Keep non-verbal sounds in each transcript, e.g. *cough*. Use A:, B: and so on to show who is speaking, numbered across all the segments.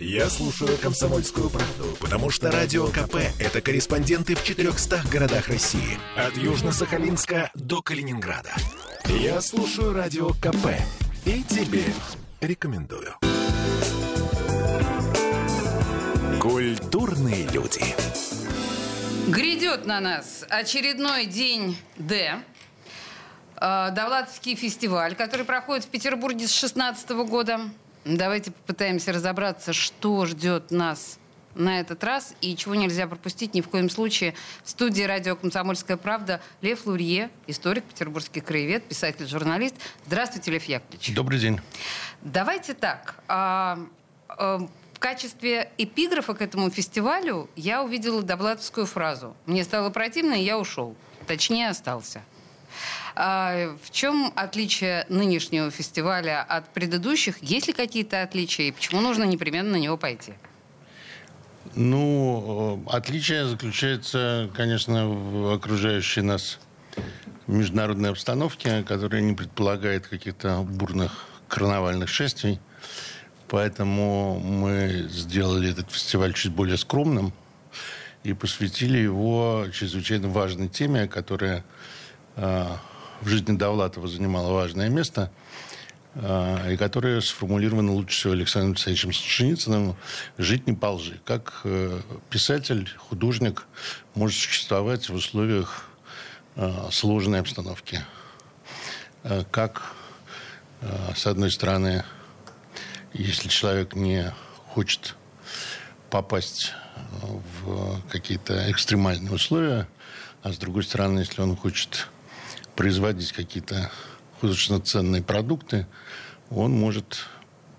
A: Я слушаю «Комсомольскую правду», потому что «Радио КП» — это корреспонденты в 400 городах России. От Южно-Сахалинска до Калининграда. Я слушаю «Радио КП» и тебе рекомендую. Культурные люди.
B: Грядет на нас очередной день Д. Э, Довлатовский фестиваль, который проходит в Петербурге с 16 года. Давайте попытаемся разобраться, что ждет нас на этот раз и чего нельзя пропустить ни в коем случае. В студии радио «Комсомольская правда» Лев Лурье, историк, петербургский краевед, писатель, журналист. Здравствуйте, Лев Яковлевич.
C: Добрый день.
B: Давайте так. а, а, в качестве эпиграфа к этому фестивалю я увидела Довлатовскую фразу. Мне стало противно, и я ушел. Точнее, остался. А, в чем отличие нынешнего фестиваля от предыдущих? Есть ли какие-то отличия? И почему нужно непременно на него пойти?
C: Ну, э, отличие заключается, конечно, в окружающей нас международной обстановке, которая не предполагает каких-то бурных карнавальных шествий. Поэтому мы сделали этот фестиваль чуть более скромным и посвятили его чрезвычайно важной теме, которая в жизни Довлатова занимала важное место – и которая сформулирована лучше всего Александром Александровичем Солженицыным «Жить не по лжи». Как э, писатель, художник может существовать в условиях э, сложной обстановки. Как, с одной стороны, если человек не хочет попасть в какие-то экстремальные условия, а с другой стороны, если он хочет производить какие-то художественно ценные продукты, он может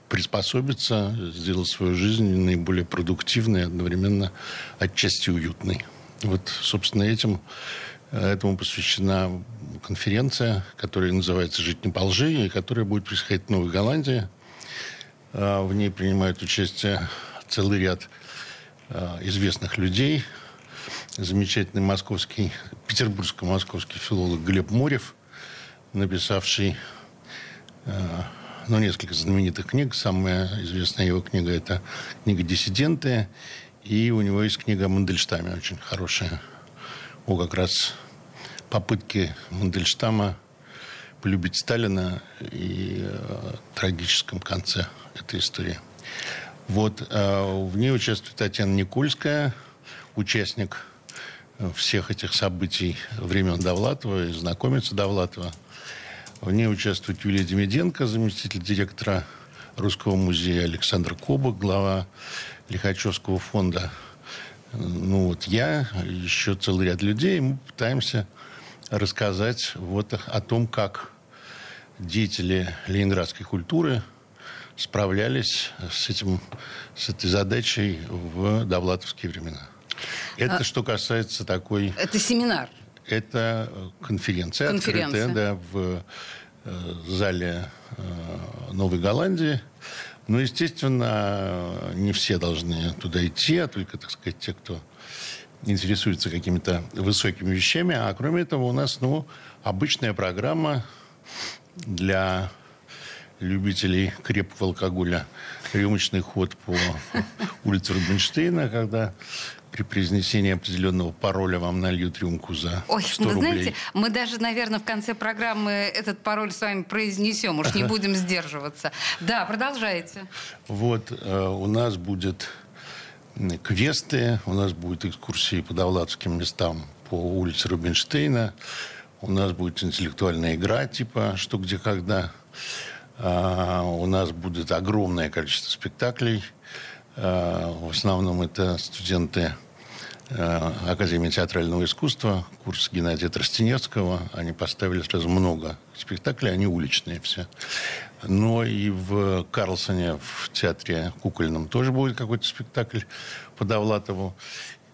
C: приспособиться, сделать свою жизнь наиболее продуктивной, одновременно отчасти уютной. Вот, собственно, этим, этому посвящена конференция, которая называется «Жить не по лжи», и которая будет происходить в Новой Голландии. А, в ней принимают участие целый ряд а, известных людей. Замечательный московский, петербургско-московский филолог Глеб Морев – написавший э, ну, несколько знаменитых книг. Самая известная его книга – это книга «Диссиденты». И у него есть книга о Мандельштаме, очень хорошая. О как раз попытке Мандельштама полюбить Сталина и э, трагическом конце этой истории. Вот, э, в ней участвует Татьяна Никольская, участник всех этих событий времен Довлатова и знакомится Довлатова – в ней участвует Юлия Демиденко, заместитель директора Русского музея Александр Кобок, глава Лихачевского фонда. Ну вот я, еще целый ряд людей, мы пытаемся рассказать вот о том, как деятели ленинградской культуры справлялись с, этим, с этой задачей в довлатовские времена. Это а, что касается такой...
B: Это семинар.
C: Это конференция, конференция. открытая да, в э, зале э, Новой Голландии. Но, естественно, не все должны туда идти, а только, так сказать, те, кто интересуется какими-то высокими вещами. А кроме этого у нас ну, обычная программа для любителей крепкого алкоголя. Рюмочный ход по *laughs* улице Рубинштейна, когда при произнесении определенного пароля вам нальют рюмку за
B: Ой,
C: 100
B: вы
C: рублей.
B: знаете, мы даже, наверное, в конце программы этот пароль с вами произнесем, уж не будем сдерживаться. Да, продолжайте.
C: Вот, э, у нас будет квесты, у нас будет экскурсии по довлатским местам по улице Рубинштейна, у нас будет интеллектуальная игра типа «Что, где, когда», а, у нас будет огромное количество спектаклей – в основном это студенты э, Академии театрального искусства, курс Геннадия Тростенецкого. Они поставили сразу много спектаклей, они уличные все. Но и в Карлсоне, в театре кукольном, тоже будет какой-то спектакль по Довлатову.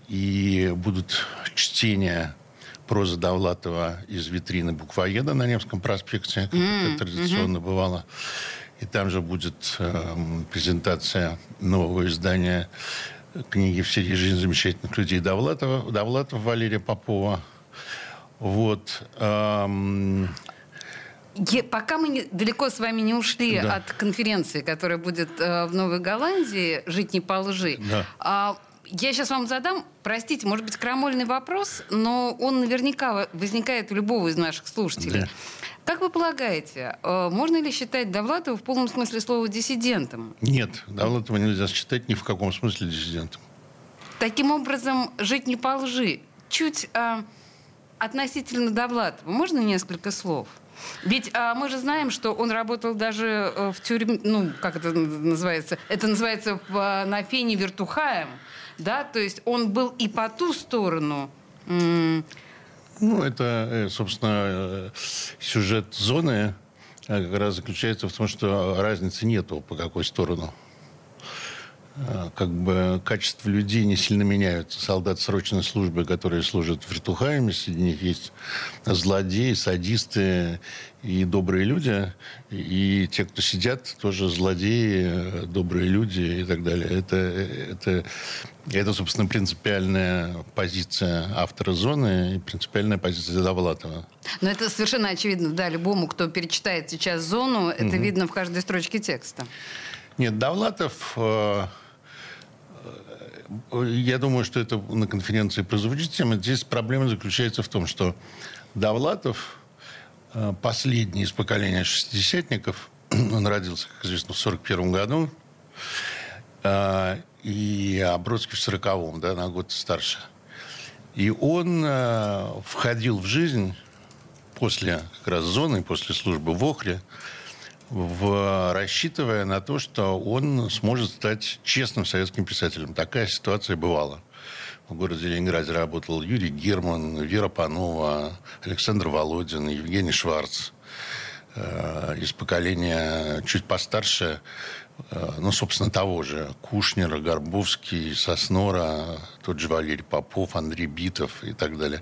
C: И будут чтения прозы Довлатова из витрины буквоеда на Невском проспекте, как mm-hmm. это традиционно бывало. И там же будет э, презентация нового издания книги в серии «Жизнь замечательных людей» Довлатова, Довлатова Валерия Попова. Вот. Эм,
B: пока мы не, далеко с вами не ушли да. от конференции, которая будет э, в Новой Голландии, «Жить не по лжи», да. а, я сейчас вам задам, простите, может быть, крамольный вопрос, но он наверняка возникает у любого из наших слушателей. Да. Как вы полагаете, э, можно ли считать Довлатова в полном смысле слова диссидентом?
C: Нет, Довлатова нельзя считать ни в каком смысле диссидентом.
B: Таким образом, жить не по лжи. Чуть а, относительно Довлатова. Можно несколько слов? Ведь а, мы же знаем, что он работал даже э, в тюрьме, ну, как это называется? Это называется в, на фене вертухаем, да? То есть он был и по ту сторону.
C: Ну, это, э, собственно, сюжет зоны как раз заключается в том, что разницы нету по какой сторону. А, как бы качество людей не сильно меняются. Солдат срочной службы, которые служат в вертухаями, среди них есть злодеи, садисты и добрые люди. И те, кто сидят, тоже злодеи, добрые люди и так далее. Это, это, это собственно, принципиальная позиция автора «Зоны» и принципиальная позиция Довлатова.
B: Но это совершенно очевидно, да, любому, кто перечитает сейчас «Зону», это угу. видно в каждой строчке текста.
C: Нет, Довлатов э, я думаю, что это на конференции прозвучит тема. Здесь проблема заключается в том, что Довлатов, э, последний из поколения шестидесятников, *clears throat* он родился, как известно, в 1941 году, э, и а Бродский в 40-м, да, на год старше. И он э, входил в жизнь после как раз зоны, после службы в Охре, в, рассчитывая на то, что он сможет стать честным советским писателем. Такая ситуация бывала. В городе Ленинграде работал Юрий Герман, Вера Панова, Александр Володин, Евгений Шварц. Э, из поколения чуть постарше, э, ну, собственно, того же. Кушнера, Горбовский, Соснора, тот же Валерий Попов, Андрей Битов и так далее.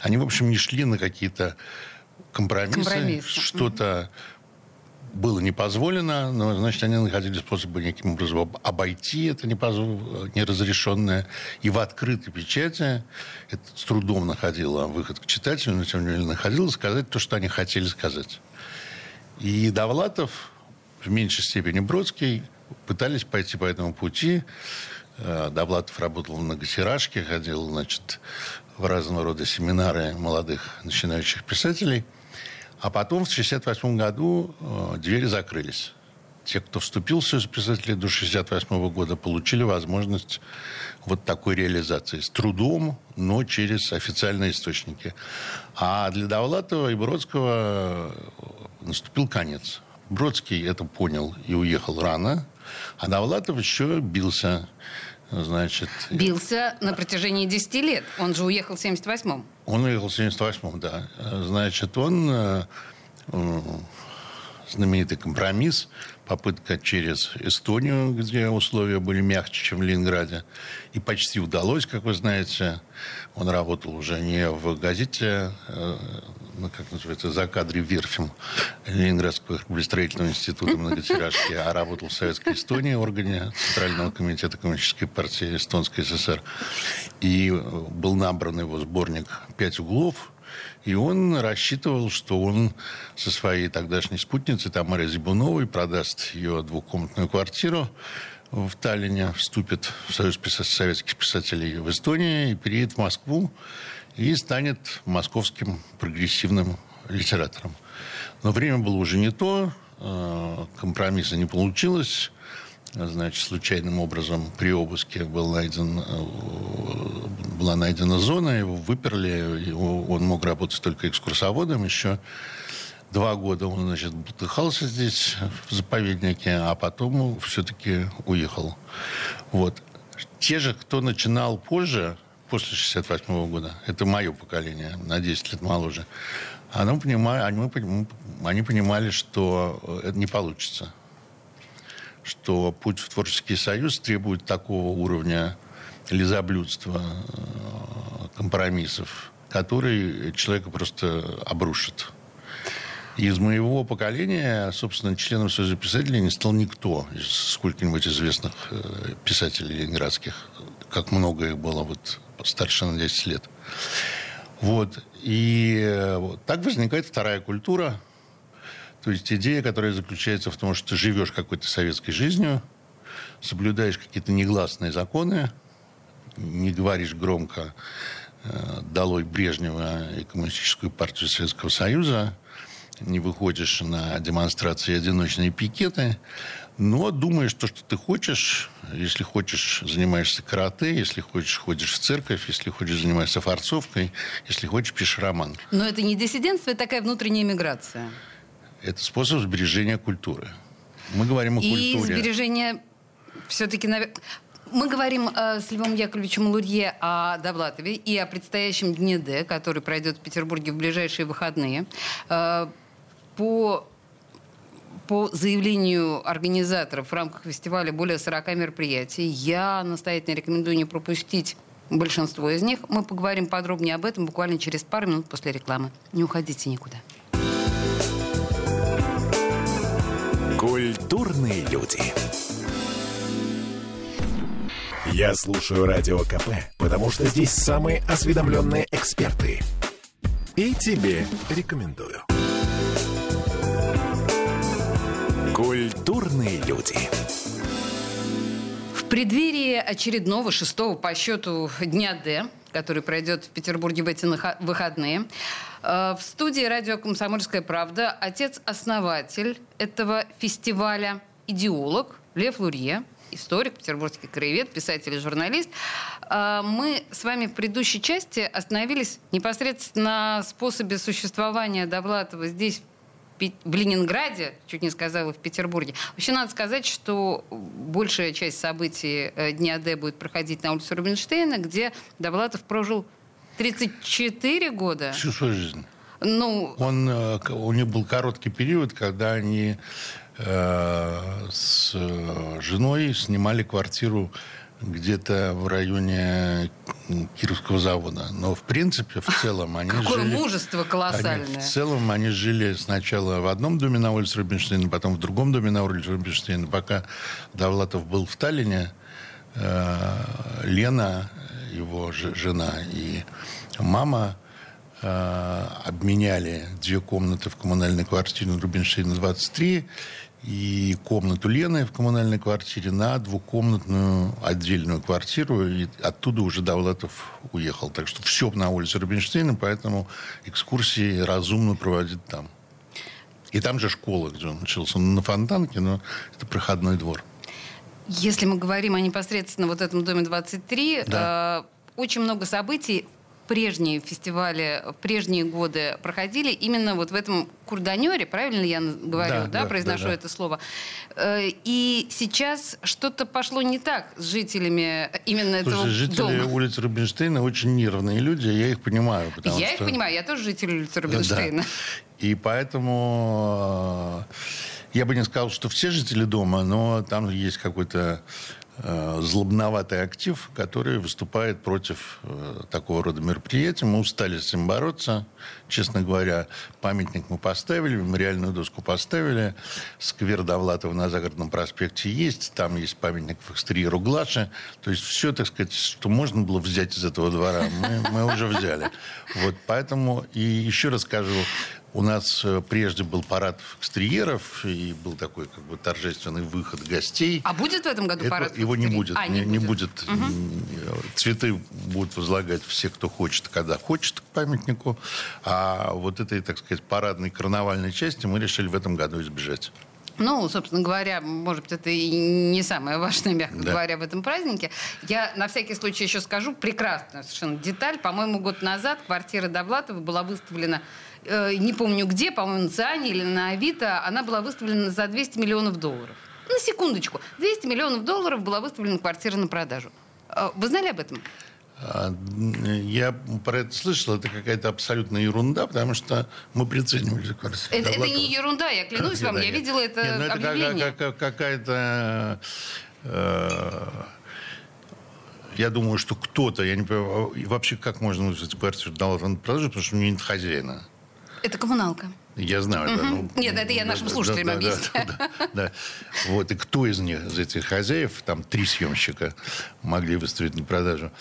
C: Они, в общем, не шли на какие-то компромиссы, Компромисс. что-то было не позволено, но, значит, они находили способы неким образом обойти это неразрешенное. И в открытой печати это с трудом находило выход к читателю, но тем не менее находило сказать то, что они хотели сказать. И Довлатов, в меньшей степени Бродский, пытались пойти по этому пути. Э, Довлатов работал в многотиражке, ходил, значит, в разного рода семинары молодых начинающих писателей – а потом в 1968 году э, двери закрылись. Те, кто вступил в Союз писателей до 1968 года, получили возможность вот такой реализации. С трудом, но через официальные источники. А для Довлатова и Бродского э, наступил конец. Бродский это понял и уехал рано, а Довлатов еще бился. Значит,
B: Бился на протяжении 10 лет. Он же уехал в 78-м.
C: Он уехал в 78-м, да. Значит, он э, знаменитый компромисс, попытка через Эстонию, где условия были мягче, чем в Ленинграде. И почти удалось, как вы знаете. Он работал уже не в газете, э, ну, как называется, за кадре Верфем Ленинградского строительного института многотиражки, а работал в Советской Эстонии, органе Центрального комитета Коммунистической партии Эстонской ССР. И был набран его сборник «Пять углов», и он рассчитывал, что он со своей тогдашней спутницей Тамарой Зибуновой продаст ее двухкомнатную квартиру в Таллине, вступит в Союз советских писателей в Эстонии и переедет в Москву и станет московским прогрессивным литератором. Но время было уже не то, э, компромисса не получилось. Значит, случайным образом при обыске был найден, э, была найдена зона, его выперли, его, он мог работать только экскурсоводом еще. Два года он, значит, бутыхался здесь, в заповеднике, а потом все-таки уехал. Вот. Те же, кто начинал позже, после 68 года, это мое поколение, на 10 лет моложе, они понимали, они, они понимали, что э, это не получится. Что путь в творческий союз требует такого уровня лизоблюдства, э, компромиссов, который человека просто обрушит. Из моего поколения, собственно, членом Союза писателей не стал никто из сколько-нибудь известных э, писателей ленинградских, как много их было вот старше на 10 лет. Вот. И вот так возникает вторая культура, То есть идея, которая заключается в том, что ты живешь какой-то советской жизнью, соблюдаешь какие-то негласные законы, не говоришь громко э, «долой Брежнева и Коммунистическую партию Советского Союза», не выходишь на демонстрации одиночные пикеты, но думаешь то, что ты хочешь. Если хочешь, занимаешься карате, если хочешь, ходишь в церковь, если хочешь, занимаешься форцовкой, если хочешь, пишешь роман.
B: Но это не диссидентство, это такая внутренняя миграция.
C: Это способ сбережения культуры. Мы говорим о
B: И
C: культуре.
B: сбережение все-таки, мы говорим э, с Львом Яковлевичем Лурье о Довлатове и о предстоящем Дне Д, который пройдет в Петербурге в ближайшие выходные. Э, по по заявлению организаторов в рамках фестиваля более 40 мероприятий. Я настоятельно рекомендую не пропустить большинство из них. Мы поговорим подробнее об этом буквально через пару минут после рекламы. Не уходите никуда.
A: Культурные люди. Я слушаю Радио КП, потому что здесь самые осведомленные эксперты. И тебе рекомендую. Культурные люди.
B: В преддверии очередного шестого по счету Дня Д, который пройдет в Петербурге в эти выходные, э, в студии радио «Комсомольская правда» отец-основатель этого фестиваля, идеолог Лев Лурье, историк, петербургский краевед, писатель и журналист. Э, Мы с вами в предыдущей части остановились непосредственно на способе существования Довлатова здесь, в в Ленинграде, чуть не сказала, в Петербурге. Вообще надо сказать, что большая часть событий э, Дня Д будет проходить на улице Рубинштейна, где Довлатов прожил 34 года.
C: Всю свою жизнь.
B: Ну,
C: Он, э, у них был короткий период, когда они э, с э, женой снимали квартиру где-то в районе Кировского завода. Но, в принципе, в целом они
B: какое
C: жили...
B: мужество
C: Они,
B: колоссальное.
C: в целом они жили сначала в одном доме на улице Рубинштейна, потом в другом доме на улице Рубинштейна. Пока Довлатов был в Таллине, э, Лена, его жена и мама э, обменяли две комнаты в коммунальной квартире на Рубинштейна 23 и комнату Лены в коммунальной квартире на двухкомнатную отдельную квартиру. И оттуда уже Довлатов уехал. Так что все на улице Рубинштейна, поэтому экскурсии разумно проводить там. И там же школа, где он учился. Он на Фонтанке, но это проходной двор.
B: Если мы говорим о непосредственно вот этом доме 23,
C: Да.
B: э, очень много событий прежние фестивали прежние годы проходили именно вот в этом курданере, правильно я говорю,
C: Да,
B: да,
C: да,
B: произношу
C: да, да.
B: это слово. Э, И сейчас что-то пошло не так с жителями именно этого
C: Слушай, жители
B: дома.
C: улицы Рубинштейна очень нервные люди, я их понимаю.
B: Я их
C: что-
B: понимаю, я тоже житель улицы
C: Да.
B: Рубинштейна.
C: И поэтому э, я бы не сказал, что все жители дома, но там есть какой-то э, злобноватый актив, который выступает против э, такого рода мероприятий. Мы устали с этим бороться. Честно говоря, памятник мы поставили, мемориальную доску поставили. Сквер Довлатова на Загородном проспекте есть. Там есть памятник в экстерьеру Глаши. То есть все, так сказать, что можно было взять из этого двора, мы, мы уже взяли. Вот поэтому, и еще раз скажу, у нас э, прежде был парад экстерьеров, и был такой как бы торжественный выход гостей.
B: А будет в этом году
C: Это-
B: парад?
C: его не будет.
B: А,
C: не, не будет. Цветы будут возлагать все, кто хочет, когда хочет к памятнику. А вот этой, так сказать, парадной карнавальной части мы решили в этом году избежать.
B: Ну, собственно говоря, может быть, это и не самое важное, мягко
C: Да.
B: говоря, в этом празднике. Я на всякий случай еще скажу прекрасную совершенно деталь. По-моему, год назад квартира Довлатова была выставлена, не помню где, по-моему, на Циане или на Авито, она была выставлена за 200 миллионов долларов. На секундочку. 200 миллионов долларов была выставлена квартира на продажу. Э, Вы знали об этом?
C: А, Я про это слышал, это какая-то абсолютная ерунда, потому что мы приценивали квартиру.
B: Это, это не ерунда, я клянусь вам, я видела это
C: нет, ну это как-
B: объявление.
C: как- как- какая-то... э, я думаю, что кто-то, я не понимаю, вообще как можно вызвать квартиру на продажу, потому что у нее нет хозяина.
B: Это коммуналка.
C: Я знаю,
B: угу.
C: да. Ну,
B: Нет, это я нашим слушателям
C: да,
B: объясню.
C: Да, да, да, да. Вот, и кто из них, из этих хозяев, там три съемщика могли выставить на продажу.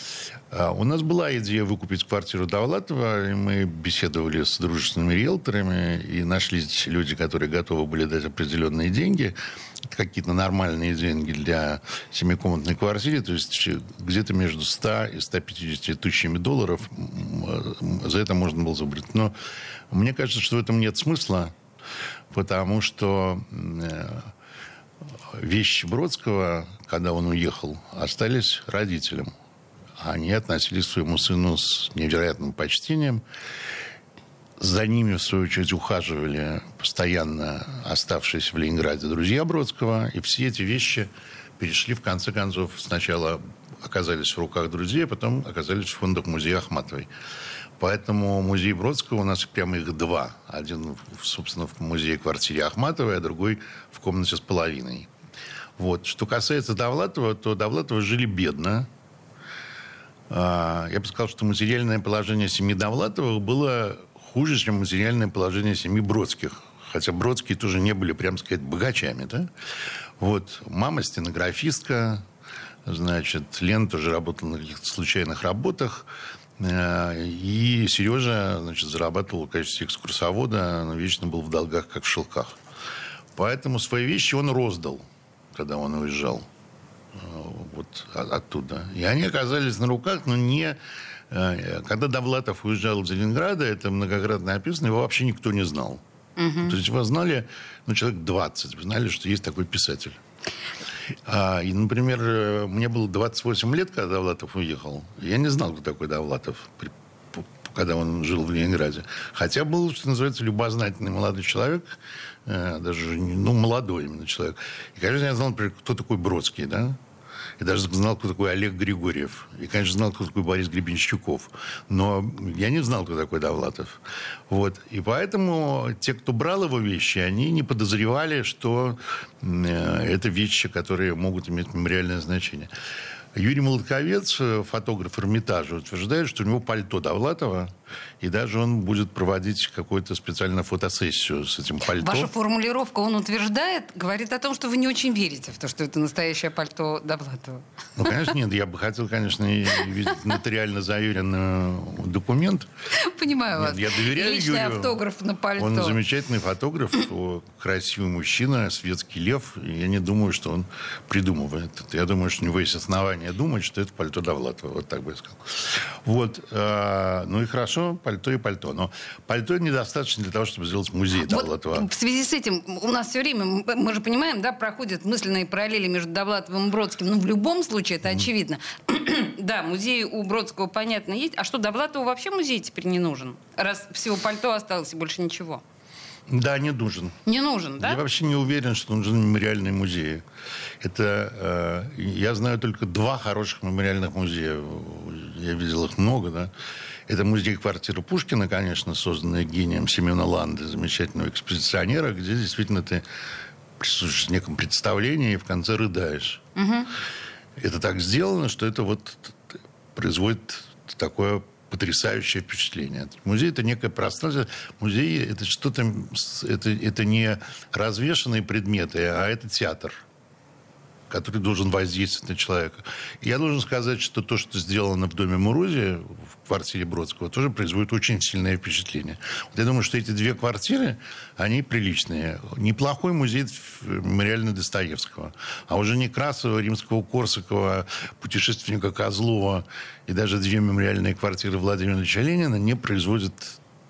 C: А у нас была идея выкупить квартиру Довлатова, и мы беседовали с дружественными риэлторами, и нашлись люди, которые готовы были дать определенные деньги, какие-то нормальные деньги для семикомнатной квартиры, то есть где-то между 100 и 150 тысячами долларов за это можно было забрать. Но мне кажется, что в этом нет смысла, потому что э, вещи Бродского, когда он уехал, остались родителям. Они относились к своему сыну с невероятным почтением. За ними, в свою очередь, ухаживали постоянно оставшиеся в Ленинграде друзья Бродского. И все эти вещи перешли, в конце концов, сначала оказались в руках друзей, а потом оказались в фондах музея Ахматовой. Поэтому музей Бродского у нас прямо их два. Один, собственно, в музее-квартире Ахматовой, а другой в комнате с половиной. Вот. Что касается Довлатова, то Довлатова жили бедно. А, я бы сказал, что материальное положение семьи Довлатовых было хуже, чем материальное положение семьи Бродских. Хотя Бродские тоже не были, прям сказать, богачами. Да? Вот. Мама стенографистка, значит, Лен тоже работала на каких-то случайных работах. И Сережа, значит, зарабатывал в качестве экскурсовода, но вечно был в долгах, как в шелках. Поэтому свои вещи он роздал, когда он уезжал э, вот оттуда. И они оказались на руках, но не... Э, когда Довлатов уезжал из Ленинграда, это многократно описано, его вообще никто не знал. Угу. То есть его знали, ну, человек 20, знали, что есть такой писатель. А, и, например, э, мне было 28 лет, когда Довлатов уехал. Я не знал, кто такой Довлатов, когда он жил в Ленинграде. Хотя был, что называется, любознательный молодой человек, э, даже, ну, молодой именно человек. И, конечно, я знал, например, кто такой Бродский, да? И даже знал, кто такой Олег Григорьев. И, конечно, знал, кто такой Борис Гребенщиков. Но я не знал, кто такой Довлатов. Вот. И поэтому те, кто брал его вещи, они не подозревали, что э, это вещи, которые могут иметь мемориальное значение. Юрий Молотковец, э, фотограф Эрмитажа, утверждает, что у него пальто Довлатова, и даже он будет проводить какую-то специальную фотосессию с этим пальто.
B: Ваша формулировка, он утверждает, говорит о том, что вы не очень верите в то, что это настоящее пальто Довлатова.
C: Ну, конечно, нет. Я бы хотел, конечно, видеть нотариально заверенный документ.
B: Понимаю нет, вас.
C: Я доверяю
B: Личный
C: Юрию.
B: автограф на пальто.
C: Он замечательный фотограф, красивый мужчина, светский лев. Я не думаю, что он придумывает это. Я думаю, что у него есть основания думать, что это пальто Довлатова. Вот так бы я сказал. Вот. А, ну и хорошо, пальто и пальто. Но пальто недостаточно для того, чтобы сделать музей Довлатова.
B: Вот в связи с этим у нас все время, мы же понимаем, да, проходят мысленные параллели между Довлатовым и Бродским. Ну, в любом случае, это очевидно. *clears throat* да, музей у Бродского, понятно, есть. А что, Довлатову вообще музей теперь не нужен? Раз всего пальто осталось и больше ничего.
C: Да, не нужен.
B: Не нужен, да?
C: Я вообще не уверен, что нужен мемориальный музей. Это э, я знаю только два хороших мемориальных музея. Я видел их много, да. Это музей квартиры Пушкина, конечно, созданный гением Семена Ланды, замечательного экспозиционера, где действительно ты присутствуешь в неком представлении и в конце рыдаешь. Угу. Это так сделано, что это вот производит такое потрясающее впечатление. Музей – это некое пространство. Музей – это что-то... Это, это не развешенные предметы, а это театр который должен воздействовать на человека. Я должен сказать, что то, что сделано в доме Мурузи, в квартире Бродского, тоже производит очень сильное впечатление. Вот я думаю, что эти две квартиры, они приличные. Неплохой музей мемориальный Достоевского. А уже Некрасова, Римского, Корсакова, путешественника Козлова и даже две мемориальные квартиры Владимира Ильича Ленина не производят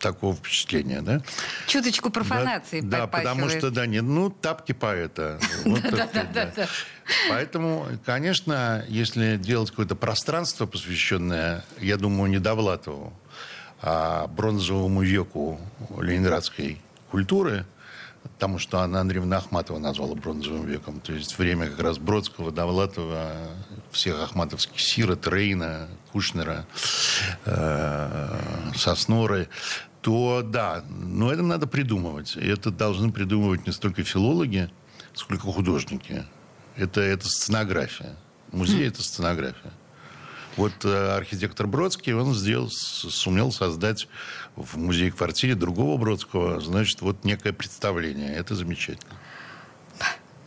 C: такого впечатления, да?
B: Чуточку профанации
C: Да, да потому что, да, нет, ну, тапки поэта. *laughs* Поэтому, конечно, если делать какое-то пространство, посвященное, я думаю, не Довлатову, а бронзовому веку ленинградской культуры, потому что Анна Андреевна Ахматова назвала бронзовым веком. То есть время как раз Бродского, Довлатова, всех ахматовских Сирот, Рейна, Кушнера, э, Сосноры то да, но это надо придумывать. И это должны придумывать не столько филологи, сколько художники. Это, это сценография. Музей это сценография. Вот э, архитектор Бродский, он сделал, сумел создать в музее-квартире другого Бродского, значит, вот некое представление. Это замечательно.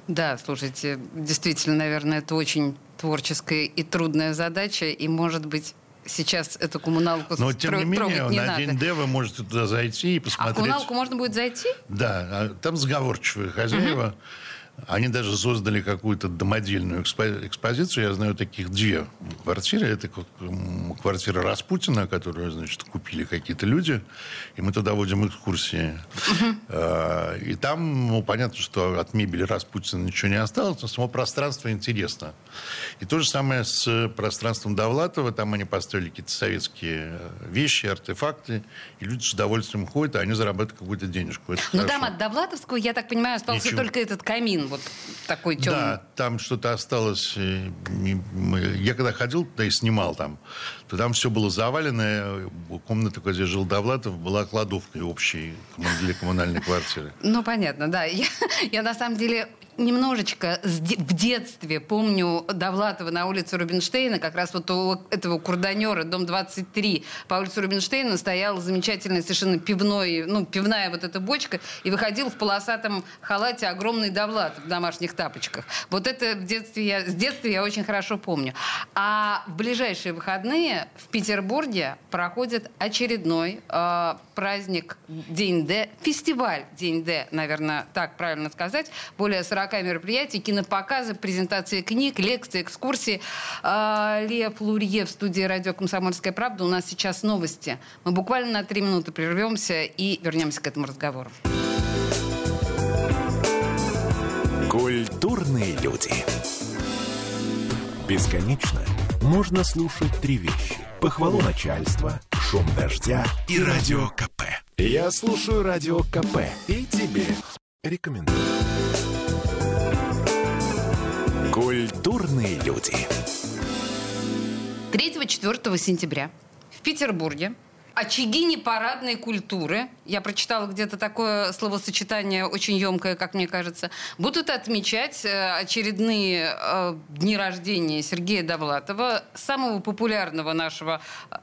B: Да, слушайте, действительно, наверное, это очень творческая и трудная задача, и, может быть, сейчас эту коммуналку
C: Но, тем не менее,
B: не
C: на
B: надо.
C: день Д вы можете туда зайти и посмотреть. А
B: коммуналку можно будет зайти?
C: Да, а там сговорчивые хозяева. Угу. Они даже создали какую-то домодельную экспозицию. Я знаю таких две квартиры. Это квартира Распутина, которую, значит, купили какие-то люди. И мы туда водим экскурсии. Uh-huh. И там, ну, понятно, что от мебели Распутина ничего не осталось, но само пространство интересно. И то же самое с пространством Довлатова. Там они построили какие-то советские вещи, артефакты. И люди с удовольствием ходят, а они зарабатывают какую-то денежку.
B: Но там от Довлатовского, я так понимаю, остался Ничего. только этот камин вот такой темный.
C: Да, там что-то осталось. Э, я когда ходил туда и снимал там, то там все было завалено. Комната, где жил Довлатов, была кладовкой общей для коммунальной квартиры.
B: Ну, понятно, да. Я, я на самом деле немножечко в детстве помню Довлатова на улице Рубинштейна, как раз вот у этого курданера, дом 23, по улице Рубинштейна стояла замечательная совершенно пивной, ну, пивная вот эта бочка, и выходил в полосатом халате огромный Довлатов в домашних тапочках. Вот это в детстве я, с детства я очень хорошо помню. А в ближайшие выходные в Петербурге проходит очередной э, праздник День Д, фестиваль День Д, наверное, так правильно сказать, более 40 40 мероприятий, кинопоказы, презентации книг, лекции, экскурсии. А, Лия Плурье в студии радио «Комсомольская правда». У нас сейчас новости. Мы буквально на три минуты прервемся и вернемся к этому разговору.
A: Культурные люди. Бесконечно можно слушать три вещи. Похвалу начальства, шум дождя и радио КП. Я слушаю радио КП и тебе рекомендую. Культурные люди.
B: 3-4 сентября в Петербурге очаги непарадной культуры, я прочитала где-то такое словосочетание очень емкое, как мне кажется, будут отмечать э, очередные э, дни рождения Сергея Довлатова, самого популярного нашего э,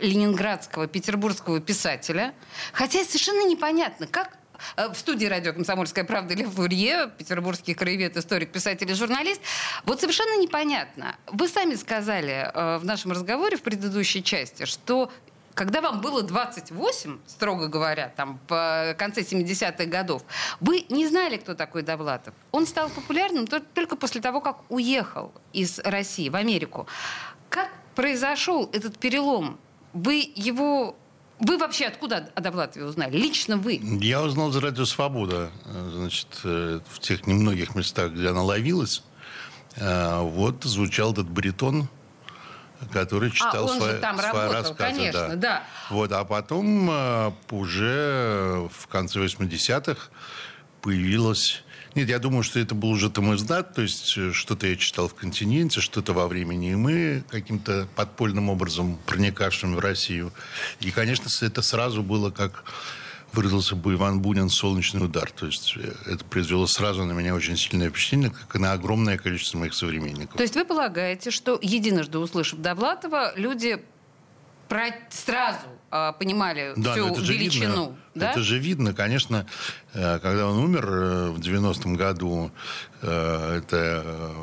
B: ленинградского, петербургского писателя. Хотя совершенно непонятно, как в студии радио «Комсомольская правда» Лев Лурье, петербургский краевед, историк, писатель и журналист. Вот совершенно непонятно. Вы сами сказали э, в нашем разговоре в предыдущей части, что когда вам было 28, строго говоря, там, в конце 70-х годов, вы не знали, кто такой Довлатов. Он стал популярным только после того, как уехал из России в Америку. Как произошел этот перелом? Вы его вы вообще откуда о Довлатове узнали? Лично вы?
C: Я узнал за радио «Свобода». Значит, э, в тех немногих местах, где она ловилась, э, вот звучал этот баритон, который читал а, он свои, там свои работал, рассказы.
B: Конечно, да. да.
C: Вот, а потом э, уже в конце 80-х появилась нет, я думаю, что это был уже тамыздат, то есть э, что-то я читал в «Континенте», что-то во времени, и мы каким-то подпольным образом проникавшим в Россию. И, конечно, это сразу было как выразился бы Иван Бунин «Солнечный удар». То есть э, это произвело сразу на меня очень сильное впечатление, как и на огромное количество моих современников.
B: То есть вы полагаете, что единожды услышав Довлатова, люди про... сразу понимали да, всю это величину.
C: Видно, да? Это же видно, конечно, э, когда он умер э, в 90-м году, э, это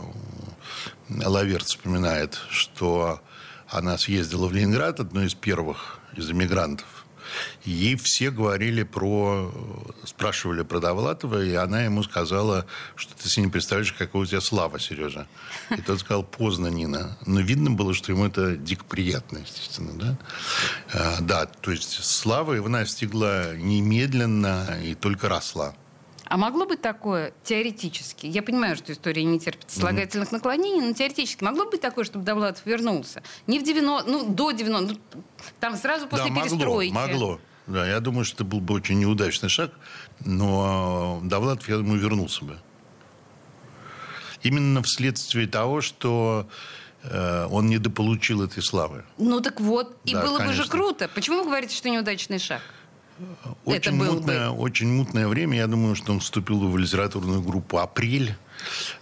C: Лаверт вспоминает, что она съездила в Ленинград, одной из первых из эмигрантов, Ей все говорили про... Спрашивали про Довлатова, и она ему сказала, что ты себе не представляешь, какой у тебя слава, Сережа. И тот сказал, поздно, Нина. Но видно было, что ему это дико приятно, естественно, да? А, да, то есть слава его настигла немедленно и только росла.
B: А могло быть такое теоретически? Я понимаю, что история не терпит слагательных mm-hmm. наклонений, но теоретически могло быть такое, чтобы Довлатов вернулся? Не в 90 ну, до 90 ну, там сразу после да, перестройки.
C: Могло, могло. Да, я думаю, что это был бы очень неудачный шаг, но Довлатов, я думаю, вернулся бы. Именно вследствие того, что э, он недополучил этой славы.
B: Ну так вот, и да, было конечно. бы же круто. Почему вы говорите, что неудачный шаг?
C: Очень, это мутное, бы... очень мутное время. Я думаю, что он вступил в литературную группу «Апрель».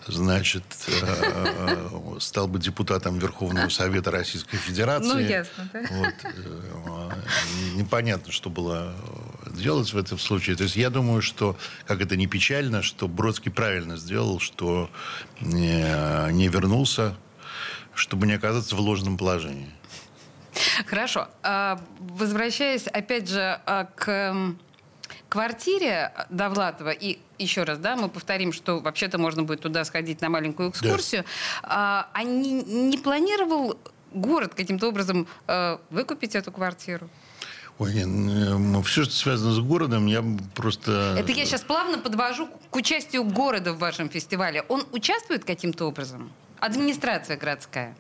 C: значит, э, стал бы депутатом Верховного Совета Российской Федерации. Ну,
B: ясно, да? Вот,
C: непонятно, что было делать в этом случае. То есть я думаю, что, как это не печально, что Бродский правильно сделал, что не вернулся, чтобы не оказаться в ложном положении.
B: Хорошо. А, возвращаясь, опять же, а, к квартире Довлатова, и еще раз, да, мы повторим, что вообще-то можно будет туда сходить на маленькую экскурсию, да. а не, не планировал город каким-то образом выкупить эту квартиру?
C: Ой, нет, все, что связано с городом, я просто...
B: Это я сейчас плавно подвожу к участию города в вашем фестивале. Он участвует каким-то образом? Администрация городская?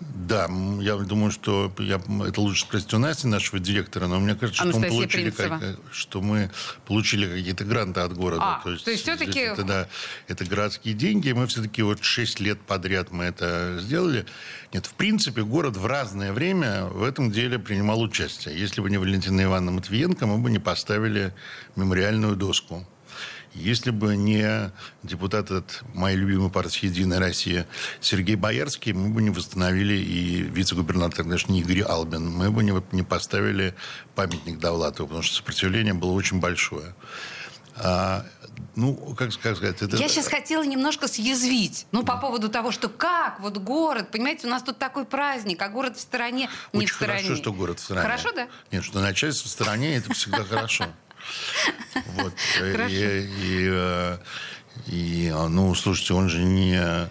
C: Да, я думаю, что я, это лучше спросить у Насти, нашего директора, но мне кажется, что, мы получили, как, что мы получили какие-то гранты от города.
B: А, то есть, то есть все-таки...
C: Это, да, это городские деньги, мы все-таки вот 6 лет подряд мы это сделали. Нет, в принципе, город в разное время в этом деле принимал участие. Если бы не Валентина Ивановна Матвиенко, мы бы не поставили мемориальную доску. Если бы не депутат от моей любимой партии «Единая Россия» Сергей Боярский, мы бы не восстановили и вице-губернатор наш Игорь Албин. Мы бы не, не поставили памятник Довлатову, потому что сопротивление было очень большое. А, ну, как, как сказать, это...
B: Я сейчас хотела немножко съязвить. Ну, по поводу того, что как, вот город, понимаете, у нас тут такой праздник, а город в стороне, не
C: Очень
B: в стороне.
C: хорошо, что город в стороне.
B: Хорошо, да?
C: Нет, что начальство в стороне, это всегда хорошо. Вот. *laughs* Хорошо. И, и, э, и, ну, слушайте, он же не э,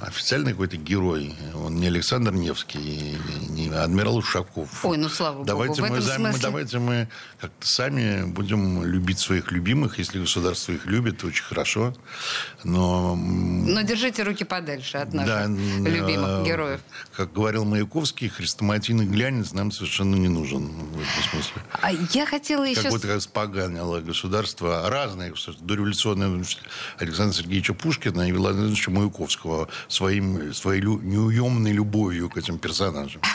C: официальный какой-то герой. Он не Александр Невский, не адмирал Ушаков.
B: Ой, ну слава
C: давайте
B: богу.
C: Мы,
B: в
C: смысле... Давайте мы как-то сами будем любить своих любимых. Если государство их любит, очень хорошо. Но...
B: Но держите руки подальше от наших да, любимых героев.
C: Как говорил Маяковский, хрестоматийный глянец нам совершенно не нужен в этом смысле.
B: А я хотела еще...
C: Как будто как споганило государство разные государства. Дореволюционное Александра Сергеевича Пушкина и Владимира Маяковского своим, своей неуемной любовью к этим персонажам. *laughs*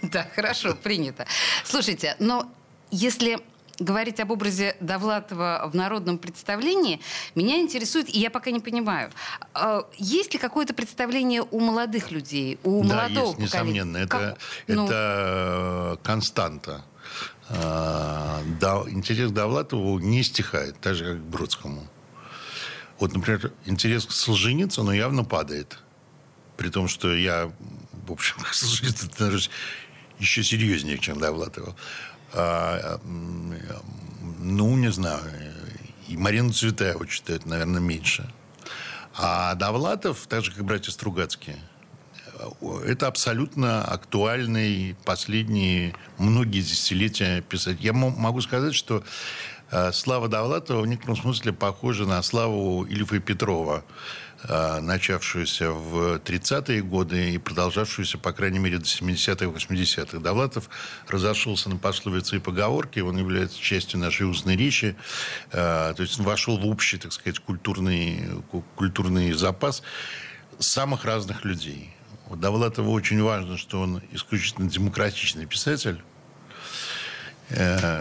B: Да, хорошо, принято. Слушайте, но если говорить об образе Довлатова в народном представлении, меня интересует, и я пока не понимаю, а, есть ли какое-то представление у молодых людей, у
C: да,
B: молодого
C: есть, несомненно. Это, как, ну... это э, константа. А, интерес к Довлатову не стихает, так же, как к Бродскому. Вот, например, интерес к Солженицыну явно падает. При том, что я, в общем, *laughs* к Солженицыну еще серьезнее, чем Довлатова. А, ну, не знаю. И Марина Цветаева читает, наверное, меньше. А Довлатов, так же, как братья Стругацкие, это абсолютно актуальный последние многие десятилетия писать. Я могу сказать, что Слава Довлатова в некотором смысле похожа на славу Ильфа Петрова, э, начавшуюся в 30-е годы и продолжавшуюся, по крайней мере, до 70-х, 80-х. Довлатов разошелся на пословицы и поговорки, он является частью нашей устной речи, э, то есть он вошел в общий, так сказать, культурный, культурный запас самых разных людей. У Довлатова очень важно, что он исключительно демократичный писатель, Э,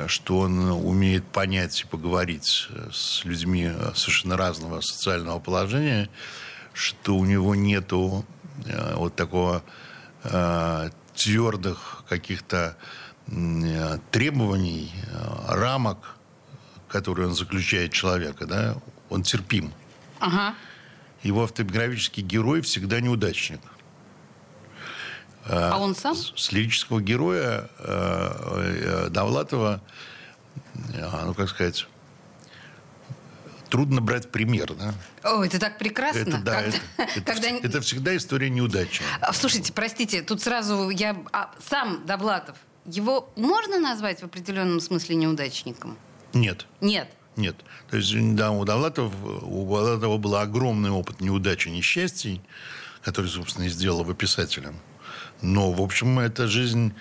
C: что он умеет понять и поговорить с людьми совершенно разного социального положения, что у него нету э, вот такого э, твердых каких-то требований, рамок, которые он заключает человека, да, он терпим.
B: Ага.
C: Его автобиографический герой всегда неудачник –
B: а он сам?
C: С лирического героя э, э, Довлатова, ну, как сказать, трудно брать пример, да?
B: О, это так прекрасно.
C: Это, да, когда, это, *laughs* когда... это, это всегда история неудачи.
B: А, слушайте, простите, тут сразу я... А, сам Довлатов, его можно назвать в определенном смысле неудачником?
C: Нет.
B: Нет.
C: Нет. То есть, да, у Довлатова, у Довлатова был огромный опыт неудачи, несчастий, который, собственно, и сделал его писателем. Но, в общем, эта жизнь,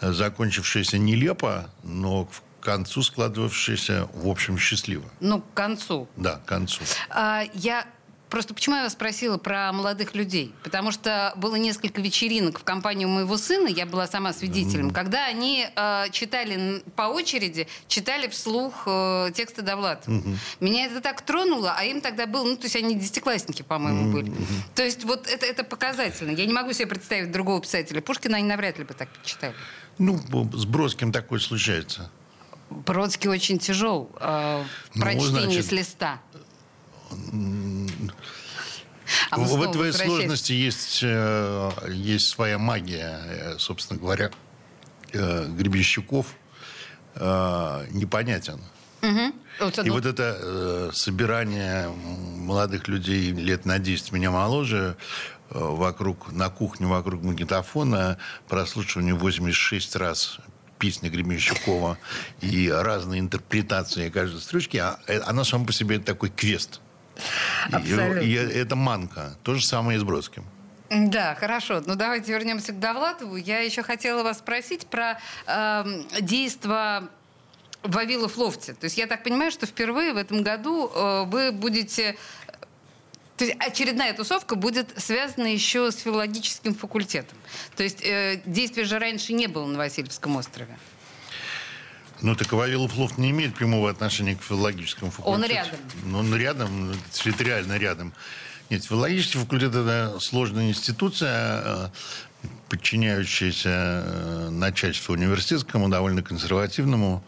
C: э, закончившаяся нелепо, но к концу складывавшаяся, в общем, счастливо.
B: Ну, к концу.
C: Да, к концу.
B: А, я просто почему я вас спросила про молодых людей? Потому что было несколько вечеринок в компании у моего сына, я была сама свидетелем, mm-hmm. когда они э, читали по очереди, читали вслух э, тексты Довлатова. Mm-hmm. Меня это так тронуло, а им тогда было, ну, то есть они десятиклассники, по-моему, mm-hmm. были. То есть вот это, это показательно. Я не могу себе представить другого писателя. Пушкина они навряд ли бы так читали.
C: Ну, с Бродским такое случается.
B: Бродский очень тяжел э, в ну, значит, с листа.
C: А в этой сложности есть, э, есть своя магия, э, собственно говоря. Э, Гребенщиков непонятен. Угу. И вот это собирание молодых людей лет на 10 меня моложе вокруг, на кухне вокруг магнитофона, прослушивание 86 раз песни Гребенщикова и разные интерпретации каждой строчки, а, она сама по себе такой квест. Абсолютно. И, и это манка. То же самое и с Бродским.
B: Да, хорошо. Ну, давайте вернемся к Довлатову. Я еще хотела вас спросить про э, действо Вавилов Лофте. То есть я так понимаю, что впервые в этом году э, вы будете... То есть очередная тусовка будет связана еще с филологическим факультетом. То есть э, действия же раньше не было на Васильевском острове.
C: Ну, так Вавилов лофт не имеет прямого отношения к филологическому факультету.
B: Он рядом.
C: Ну, он рядом, территориально рядом. Нет, филологический факультет – это сложная институция, э, подчиняющаяся э, начальству университетскому, довольно консервативному.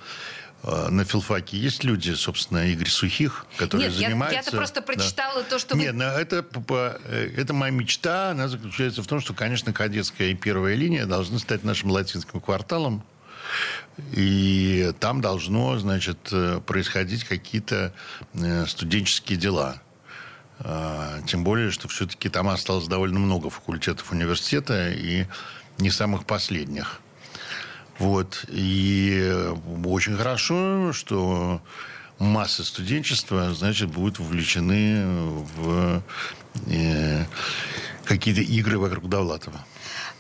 C: Э, на филфаке есть люди, собственно, Игорь Сухих, которые Нет, занимаются...
B: Я, я-то просто прочитала
C: да.
B: то, что
C: Нет, вы... это, это моя мечта. Она заключается в том, что, конечно, кадетская и первая линия должны стать нашим латинским кварталом. И там должно, значит, э, происходить какие-то э, студенческие дела. А, тем более, что все-таки там осталось довольно много факультетов университета и не самых последних. Вот. И очень хорошо, что масса студенчества, значит, будет вовлечены в э, какие-то игры вокруг Довлатова.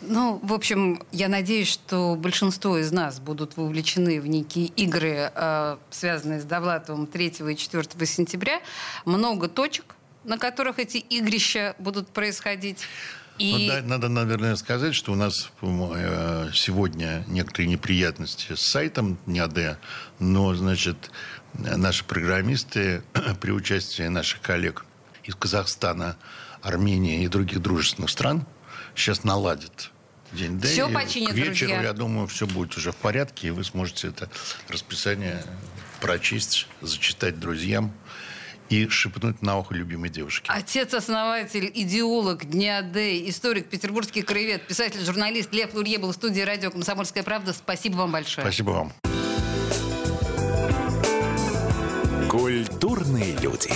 B: Ну, в общем, я надеюсь, что большинство из нас будут вовлечены в некие игры, э, связанные с Довлатовым 3 и 4 сентября. Много точек, на которых эти игрища будут происходить.
C: И... Ну, да, надо, наверное, сказать, что у нас э, сегодня некоторые неприятности с сайтом НИАД, но, значит, наши программисты *clears throat* при участии наших коллег из Казахстана, Армении и других дружественных стран сейчас наладят день Д.
B: Все починят,
C: К вечеру,
B: друзья.
C: я думаю, все будет уже в порядке, и вы сможете это расписание прочесть, зачитать друзьям и шепнуть на ухо любимой девушке.
B: Отец-основатель, идеолог Дня Д, историк, петербургский краевед, писатель, журналист Лев Лурье был в студии радио «Комсомольская правда». Спасибо вам большое.
C: Спасибо вам.
A: Культурные люди.